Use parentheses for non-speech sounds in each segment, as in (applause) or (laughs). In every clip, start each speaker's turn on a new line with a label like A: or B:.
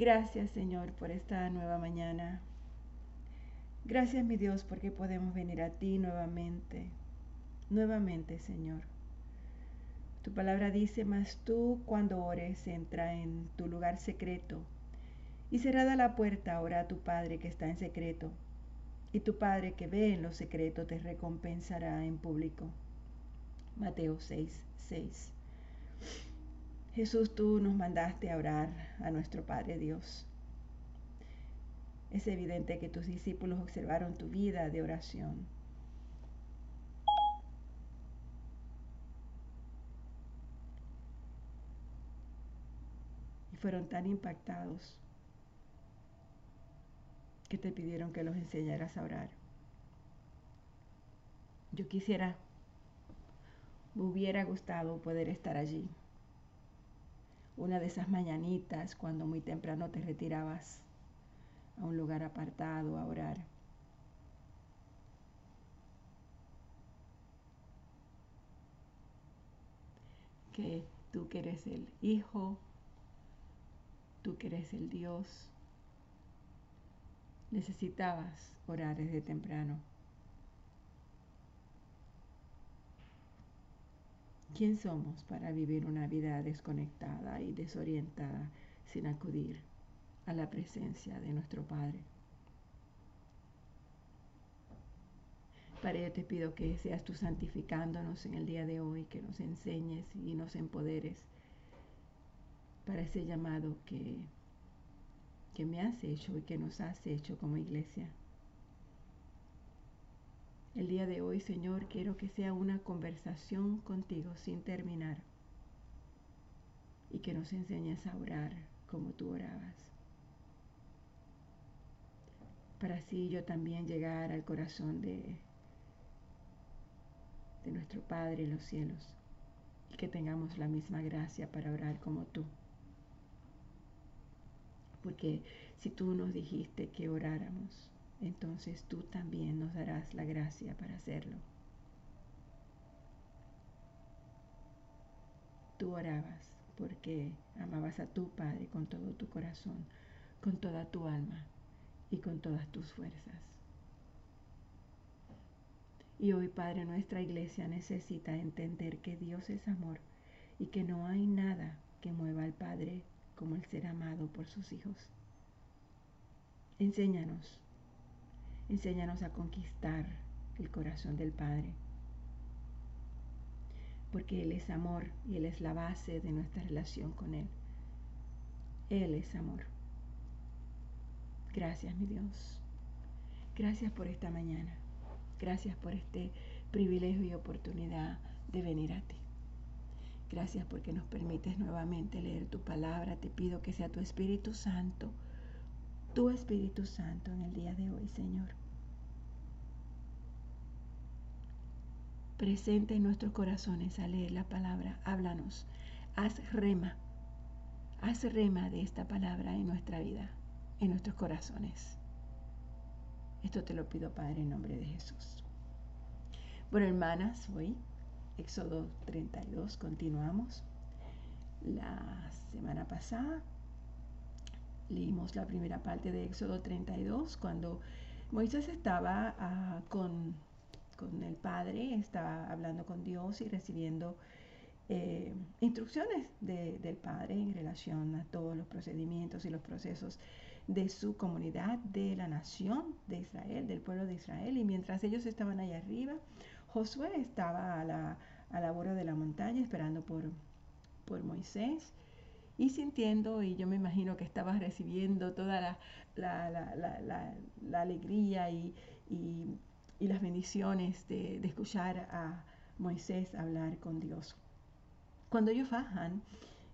A: Gracias Señor por esta nueva mañana. Gracias mi Dios porque podemos venir a ti nuevamente, nuevamente Señor. Tu palabra dice, mas tú cuando ores entra en tu lugar secreto y cerrada la puerta ora a tu Padre que está en secreto y tu Padre que ve en lo secreto te recompensará en público. Mateo 6, 6. Jesús, tú nos mandaste a orar a nuestro Padre Dios. Es evidente que tus discípulos observaron tu vida de oración. Y fueron tan impactados que te pidieron que los enseñaras a orar. Yo quisiera, me hubiera gustado poder estar allí. Una de esas mañanitas cuando muy temprano te retirabas a un lugar apartado a orar. Que tú que eres el Hijo, tú que eres el Dios, necesitabas orar desde temprano. ¿Quién somos para vivir una vida desconectada y desorientada sin acudir a la presencia de nuestro Padre. Para ello te pido que seas tú santificándonos en el día de hoy, que nos enseñes y nos empoderes para ese llamado que, que me has hecho y que nos has hecho como iglesia. El día de hoy, Señor, quiero que sea una conversación contigo sin terminar y que nos enseñes a orar como tú orabas para así yo también llegar al corazón de, de nuestro Padre en los cielos y que tengamos la misma gracia para orar como tú. Porque si tú nos dijiste que oráramos, entonces tú también nos darás la gracia para hacerlo. Tú orabas porque amabas a tu Padre con todo tu corazón, con toda tu alma y con todas tus fuerzas. Y hoy, Padre, nuestra iglesia necesita entender que Dios es amor y que no hay nada que mueva al Padre como el ser amado por sus hijos. Enséñanos, enséñanos a conquistar el corazón del Padre, porque Él es amor y Él es la base de nuestra relación con Él. Él es amor. Gracias, mi Dios. Gracias por esta mañana. Gracias por este privilegio y oportunidad de venir a ti. Gracias porque nos permites nuevamente leer tu palabra. Te pido que sea tu Espíritu Santo, tu Espíritu Santo en el día de hoy, Señor. Presente en nuestros corazones a leer la palabra. Háblanos. Haz rema. Haz rema de esta palabra en nuestra vida en nuestros corazones. Esto te lo pido, Padre, en nombre de Jesús. Bueno, hermanas, hoy, Éxodo 32, continuamos. La semana pasada leímos la primera parte de Éxodo 32, cuando Moisés estaba ah, con, con, el Padre, estaba hablando con Dios y recibiendo eh, instrucciones del Padre en relación a todos los procedimientos y los procesos de su comunidad, de la nación de Israel, del pueblo de Israel. Y mientras ellos estaban allá arriba, Josué estaba a la, a la borda de la montaña esperando por, por Moisés y sintiendo, y yo me imagino que estaba recibiendo toda la, la, la, alegría y, y, y, las bendiciones de, escuchar a Moisés hablar con Dios. Cuando ellos bajan,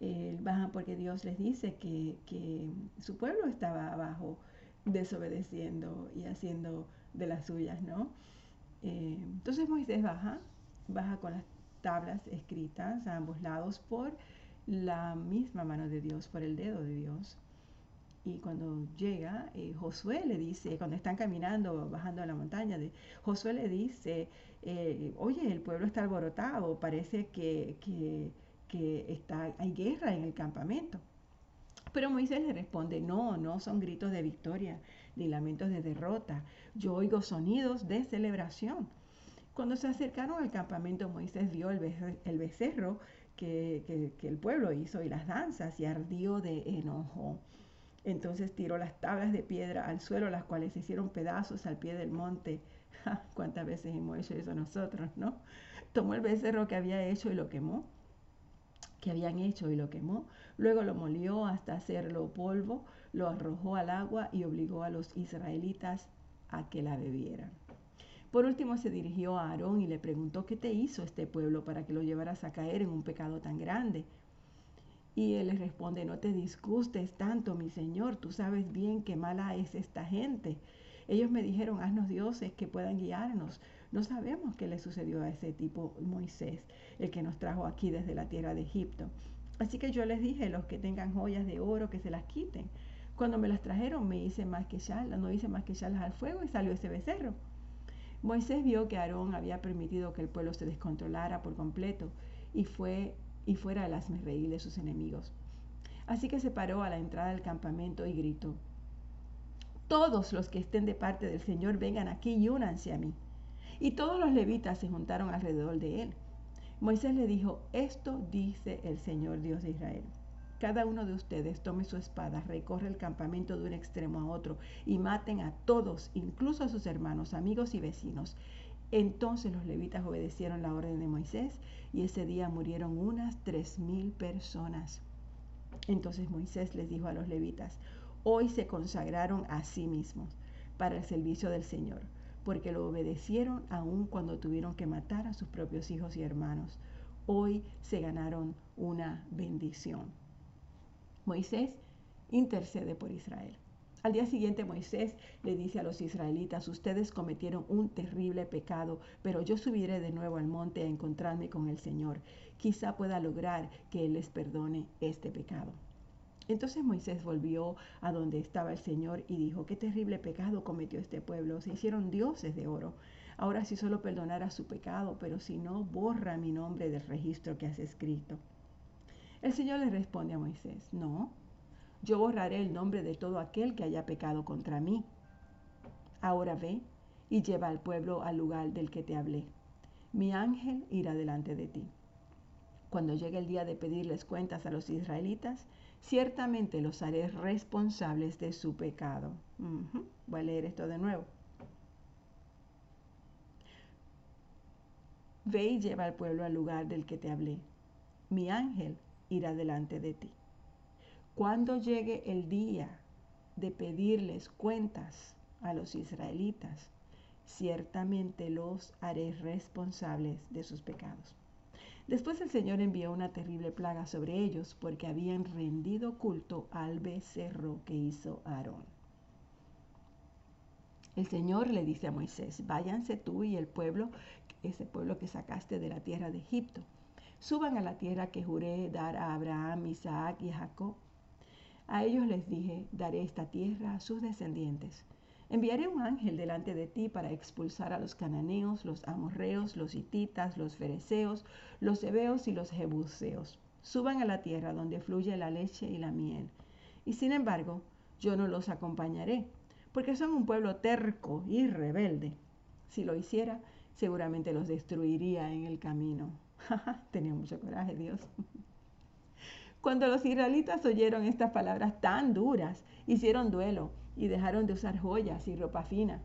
A: eh, bajan porque Dios les dice que, su pueblo estaba abajo desobedeciendo y haciendo de las suyas, ¿no? Eh, entonces Moisés baja, baja con las tablas escritas a ambos lados por la misma mano de Dios, por el dedo de Dios. Y cuando llega, eh, Josué le dice, cuando están caminando, bajando a la montaña, de, Josué le dice, oye, el pueblo está alborotado, parece que, que que está, hay guerra en el campamento. Pero Moisés le responde, no, no son gritos de victoria ni lamentos de derrota. Yo oigo sonidos de celebración. Cuando se acercaron al campamento, Moisés vio el, becerro que, que, el pueblo hizo y las danzas y ardió de enojo. Entonces tiró las tablas de piedra al suelo, las cuales se hicieron pedazos al pie del monte. (laughs) ¿Cuántas veces hemos hecho eso nosotros, no? Tomó el becerro que había hecho y lo quemó, que habían hecho y lo quemó. Luego lo molió hasta hacerlo polvo, lo arrojó al agua y obligó a los israelitas a que la bebieran. Por último se dirigió a Aarón y le preguntó, ¿qué te hizo este pueblo para que lo llevaras a caer en un pecado tan grande? Y él le responde, no te disgustes tanto, mi Señor, tú sabes bien qué mala es esta gente. Ellos me dijeron, haznos dioses que puedan guiarnos. No sabemos qué le sucedió a ese tipo Moisés, el que nos trajo aquí desde la tierra de Egipto. Así que yo les dije, los que tengan joyas de oro, que se las quiten. Cuando me las trajeron, me hice más que charlas, no hice más que charlas al fuego y salió ese becerro. Moisés vio que Aarón había permitido que el pueblo se descontrolara por completo y fue y fuera el asmerreír de sus enemigos. Así que se paró a la entrada del campamento y gritó, Todos los que estén de parte del Señor vengan aquí y únanse a mí. Y todos los levitas se juntaron alrededor de él. Moisés le dijo, Esto dice el Señor Dios de Israel. Cada uno de ustedes tome su espada, recorre el campamento de un extremo a otro y maten a todos, incluso a sus hermanos, amigos y vecinos. Entonces los levitas obedecieron la orden de Moisés y ese día murieron unas tres mil personas. Entonces Moisés les dijo a los levitas, hoy se consagraron a sí mismos para el servicio del Señor, porque lo obedecieron aun cuando tuvieron que matar a sus propios hijos y hermanos. Hoy se ganaron una bendición. Moisés intercede por Israel. Al día siguiente Moisés le dice a los israelitas, ustedes cometieron un terrible pecado, pero yo subiré de nuevo al monte a encontrarme con el Señor. Quizá pueda lograr que Él les perdone este pecado. Entonces Moisés volvió a donde estaba el Señor y dijo, qué terrible pecado cometió este pueblo. Se hicieron dioses de oro. Ahora si solo perdonara su pecado, pero si no, borra mi nombre del registro que has escrito. El Señor le responde a Moisés, no, yo borraré el nombre de todo aquel que haya pecado contra mí. Ahora ve y lleva al pueblo al lugar del que te hablé. Mi ángel irá delante de ti. Cuando llegue el día de pedirles cuentas a los israelitas, ciertamente los haré responsables de su pecado. Voy a leer esto de nuevo. Ve y lleva al pueblo al lugar del que te hablé. Mi ángel irá delante de ti. Cuando llegue el día de pedirles cuentas a los israelitas, ciertamente los haré responsables de sus pecados. Después el Señor envió una terrible plaga sobre ellos porque habían rendido culto al becerro que hizo Aarón. El Señor le dice a Moisés, váyanse tú y el pueblo, ese pueblo que sacaste de la tierra de Egipto suban a la tierra que juré dar a Abraham, Isaac y Jacob. A ellos les dije, daré esta tierra a sus descendientes. Enviaré un ángel delante de ti para expulsar a los cananeos, los amorreos, los hititas, los fereceos, los hebeos y los jebuseos. Suban a la tierra donde fluye la leche y la miel. Y sin embargo, yo no los acompañaré, porque son un pueblo terco y rebelde. Si lo hiciera, seguramente los destruiría en el camino. (laughs) Tenía mucho coraje Dios. Cuando los israelitas oyeron estas palabras tan duras, hicieron duelo y dejaron de usar joyas y ropa fina.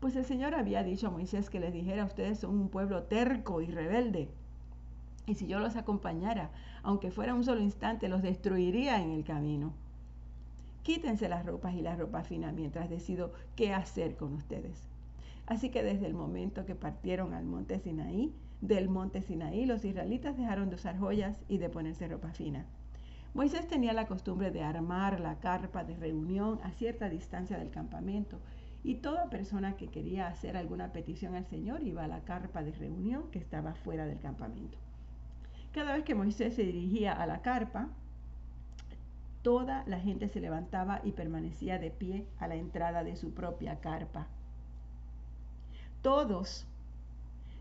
A: Pues el Señor había dicho a Moisés que les dijera, ustedes son un pueblo terco y rebelde. Y si yo los acompañara, aunque fuera un solo instante, los destruiría en el camino. Quítense las ropas y la ropa fina mientras decido qué hacer con ustedes. Así que desde el momento que partieron al monte Sinaí, del monte Sinaí, los israelitas dejaron de usar joyas y de ponerse ropa fina. Moisés tenía la costumbre de armar la carpa de reunión a cierta distancia del campamento y toda persona que quería hacer alguna petición al Señor iba a la carpa de reunión que estaba fuera del campamento. Cada vez que Moisés se dirigía a la carpa, toda la gente se levantaba y permanecía de pie a la entrada de su propia carpa. Todos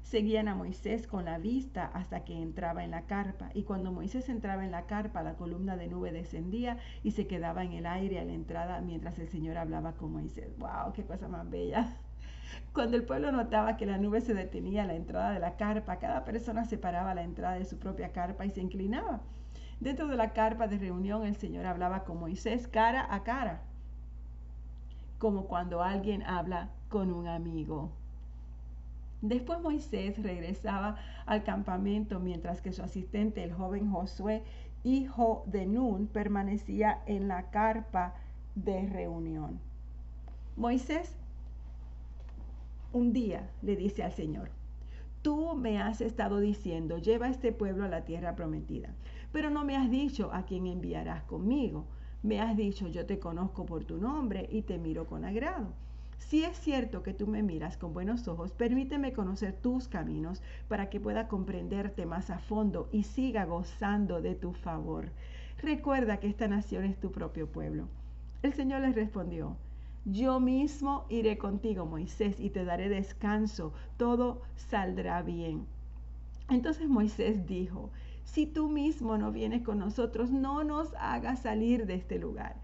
A: Seguían a Moisés con la vista hasta que entraba en la carpa. Y cuando Moisés entraba en la carpa, la columna de nube descendía y se quedaba en el aire a la entrada mientras el Señor hablaba con Moisés. ¡Wow! ¡Qué cosa más bella! (laughs) Cuando el pueblo notaba que la nube se detenía a la entrada de la carpa, cada persona separaba la entrada de su propia carpa y se inclinaba. Dentro de la carpa de reunión el Señor hablaba con Moisés cara a cara, como cuando alguien habla con un amigo. Después Moisés regresaba al campamento mientras que su asistente, el joven Josué, hijo de Nun, permanecía en la carpa de reunión. Moisés un día le dice al Señor, tú me has estado diciendo, lleva a este pueblo a la tierra prometida, pero no me has dicho a quién enviarás conmigo. Me has dicho, yo te conozco por tu nombre y te miro con agrado. Si es cierto que tú me miras con buenos ojos, permíteme conocer tus caminos para que pueda comprenderte más a fondo y siga gozando de tu favor. Recuerda que esta nación es tu propio pueblo. El Señor les respondió, yo mismo iré contigo, Moisés, y te daré descanso, todo saldrá bien. Entonces Moisés dijo, si tú mismo no vienes con nosotros, no nos hagas salir de este lugar.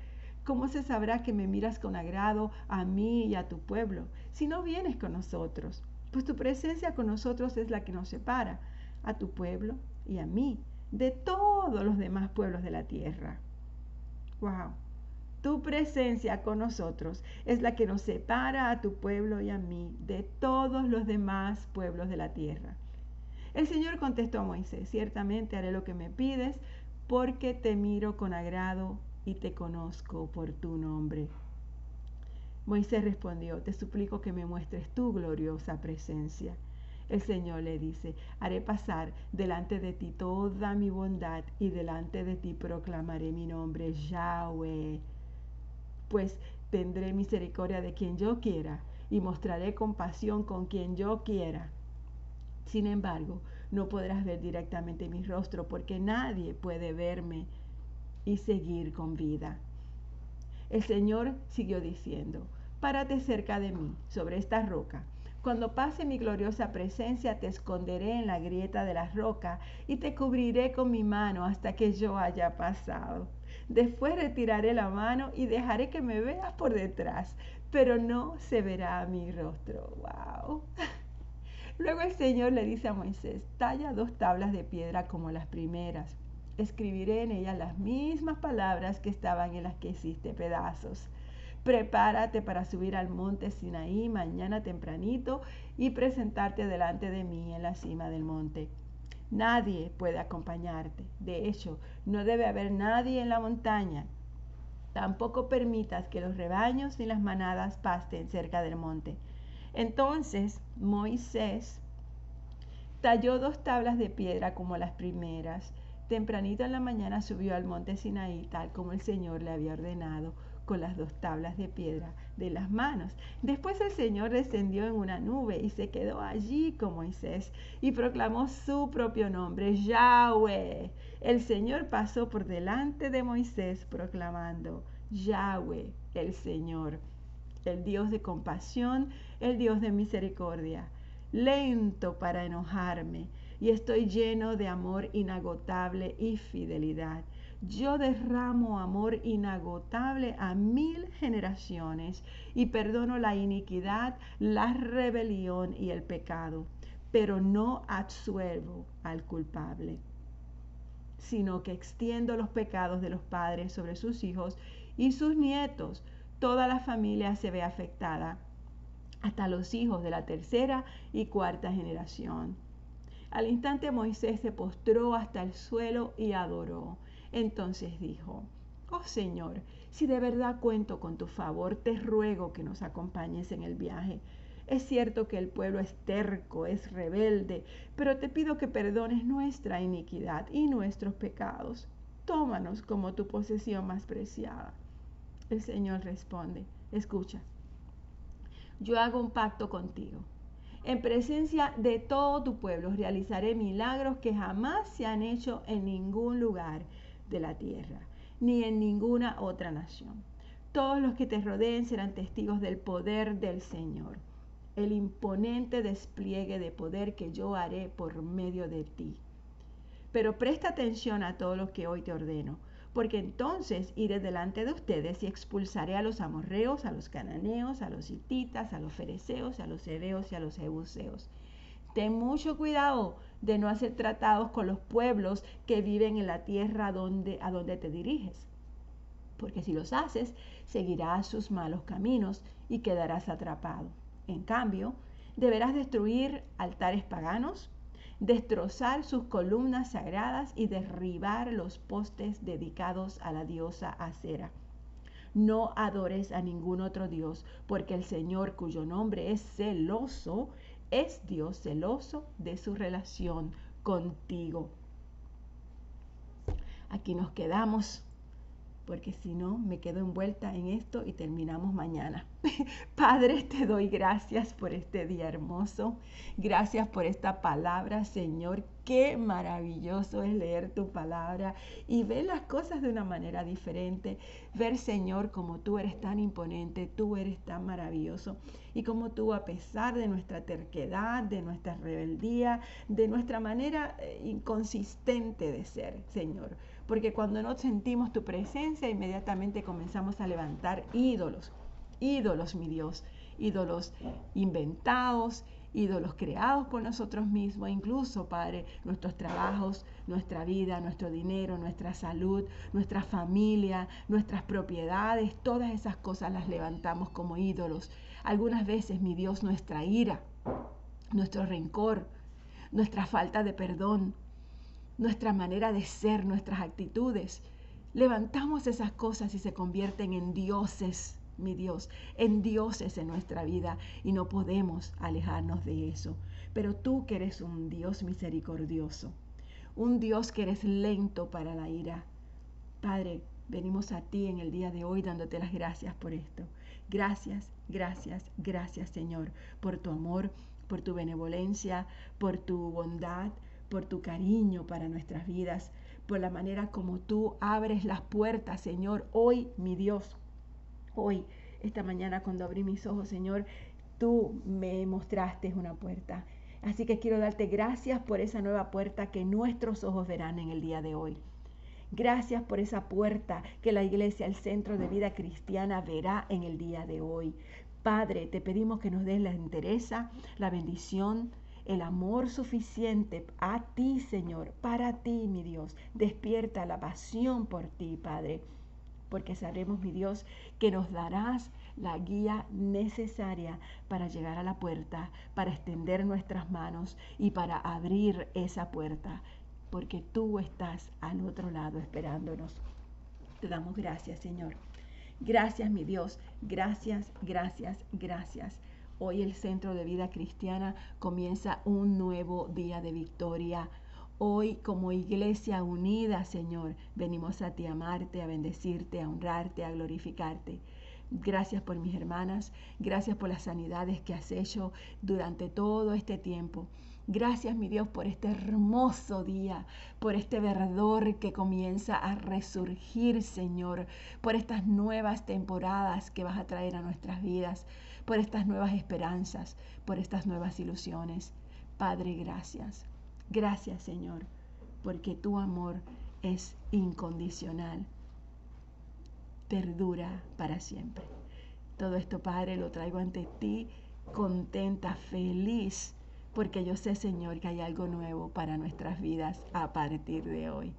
A: ¿Cómo se sabrá que me miras con agrado a mí y a tu pueblo si no vienes con nosotros? Pues tu presencia con nosotros es la que nos separa, a tu pueblo y a mí, de todos los demás pueblos de la tierra. ¡Wow! Tu presencia con nosotros es la que nos separa a tu pueblo y a mí de todos los demás pueblos de la tierra. El Señor contestó a Moisés, ciertamente haré lo que me pides porque te miro con agrado y te conozco por tu nombre. Moisés respondió, te suplico que me muestres tu gloriosa presencia. El Señor le dice, haré pasar delante de ti toda mi bondad y delante de ti proclamaré mi nombre, Yahweh pues tendré misericordia de quien yo quiera y mostraré compasión con quien yo quiera. Sin embargo, no podrás ver directamente mi rostro porque nadie puede verme y seguir con vida. El Señor siguió diciendo, párate cerca de mí, sobre esta roca. Cuando pase mi gloriosa presencia, te esconderé en la grieta de la roca y te cubriré con mi mano hasta que yo haya pasado. Después retiraré la mano y dejaré que me veas por detrás, pero no se verá mi rostro. ¡Wow! (laughs) Luego el Señor le dice a Moisés, talla dos tablas de piedra como las primeras. Escribiré en ellas las mismas palabras que estaban en las que hiciste pedazos. Prepárate para subir al monte Sinaí mañana tempranito y presentarte delante de mí en la cima del monte. Nadie puede acompañarte. De hecho, no debe haber nadie en la montaña. Tampoco permitas que los rebaños ni las manadas pasten cerca del monte. Entonces Moisés talló dos tablas de piedra como las primeras. Tempranito en la mañana subió al monte Sinaí, tal como el Señor le había ordenado con las dos tablas de piedra de las manos. Después el Señor descendió en una nube y se quedó allí con Moisés y proclamó su propio nombre, Yahweh. El Señor pasó por delante de Moisés proclamando, Yahweh, el Señor, el Dios de compasión, el Dios de misericordia, lento para enojarme y estoy lleno de amor inagotable y fidelidad yo derramo amor inagotable a mil generaciones y perdono la iniquidad, la rebelión y el pecado, pero no absuelvo al culpable, sino que extiendo los pecados de los padres sobre sus hijos y sus nietos. Toda la familia se ve afectada, hasta los hijos de la tercera y cuarta generación. Al instante Moisés se postró hasta el suelo y adoró. Entonces dijo, Oh Señor, si de verdad cuento con tu favor, te ruego que nos acompañes en el viaje. Es cierto que el pueblo es terco, es rebelde, pero te pido que perdones nuestra iniquidad y nuestros pecados. Tómanos como tu posesión más preciada. El Señor responde, escucha, yo hago un pacto contigo. En presencia de todo tu pueblo realizaré milagros que jamás se han hecho en ningún lugar de la tierra, ni en ninguna otra nación. Todos los que te rodeen serán testigos del poder del Señor. el imponente despliegue de poder que yo haré por medio de ti. Pero presta atención a todo lo que hoy te ordeno, porque entonces iré delante de ustedes y expulsaré a los amorreos, a los cananeos, a los hititas, a los fereceos, a los hebeos y a los jebuseos. Ten mucho cuidado de no hacer tratados con los pueblos que viven en la tierra donde, a donde te diriges, porque si los haces, seguirás sus malos caminos y quedarás atrapado. En cambio, deberás destruir altares paganos, destrozar sus columnas sagradas y derribar los postes dedicados a la diosa Acera. No adores a ningún otro Dios, porque el Señor, cuyo nombre es celoso, es Dios celoso de su relación contigo. Aquí nos quedamos porque si no me quedo envuelta en esto y terminamos mañana. (laughs) Padre, te doy gracias por este día hermoso. Gracias por esta palabra, Señor. Qué maravilloso es leer tu palabra y ver las cosas de una manera diferente. Ver, Señor, como tú eres tan imponente, tú eres tan maravilloso y como tú, a pesar de nuestra terquedad, de nuestra rebeldía, de nuestra manera eh, inconsistente de ser, Señor, porque cuando no sentimos tu presencia, inmediatamente comenzamos a levantar ídolos, ídolos, mi Dios, ídolos inventados, ídolos creados por nosotros mismos, incluso, Padre, nuestros trabajos, nuestra vida, nuestro dinero, nuestra salud, nuestra familia, nuestras propiedades, todas esas cosas las levantamos como ídolos. Algunas veces, mi Dios, nuestra ira, nuestro rencor, nuestra falta de perdón, nuestra manera de ser, nuestras actitudes. Levantamos esas cosas y se convierten en dioses, mi Dios, en dioses en nuestra vida y no podemos alejarnos de eso. Pero tú que eres un Dios misericordioso, un Dios que eres lento para la ira. Padre, venimos a ti en el día de hoy dándote las gracias por esto. Gracias, gracias, gracias Señor, por tu amor, por tu benevolencia, por tu bondad, por tu cariño para nuestras vidas, por la manera como tú abres las puertas, Señor. Hoy, mi Dios, hoy, esta mañana cuando abrí mis ojos, Señor, tú me mostraste una puerta. Así que quiero darte gracias por esa nueva puerta que nuestros ojos verán en el día de hoy. Gracias por esa puerta que la iglesia, el centro de vida cristiana, verá en el día de hoy. Padre, te pedimos que nos des la entereza, la bendición, el amor suficiente a ti, Señor, para ti, mi Dios. Despierta la pasión por ti, Padre, porque sabremos, mi Dios, que nos darás la guía necesaria para llegar a la puerta, para extender nuestras manos y para abrir esa puerta, porque tú estás al otro lado esperándonos. Te damos gracias, Señor. Gracias, mi Dios. Gracias, gracias, gracias. Hoy el Centro de Vida Cristiana comienza un nuevo día de victoria. Hoy como iglesia unida, Señor, venimos a ti a amarte, a bendecirte, a honrarte, a glorificarte. Gracias por mis hermanas, gracias por las sanidades que has hecho durante todo este tiempo. Gracias, mi Dios, por este hermoso día, por este verdor que comienza a resurgir, Señor, por estas nuevas temporadas que vas a traer a nuestras vidas por estas nuevas esperanzas, por estas nuevas ilusiones. Padre, gracias. Gracias, Señor, porque tu amor es incondicional. Perdura para siempre. Todo esto, Padre, lo traigo ante ti contenta, feliz, porque yo sé, Señor, que hay algo nuevo para nuestras vidas a partir de hoy.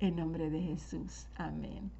A: En nombre de Jesús. Amén.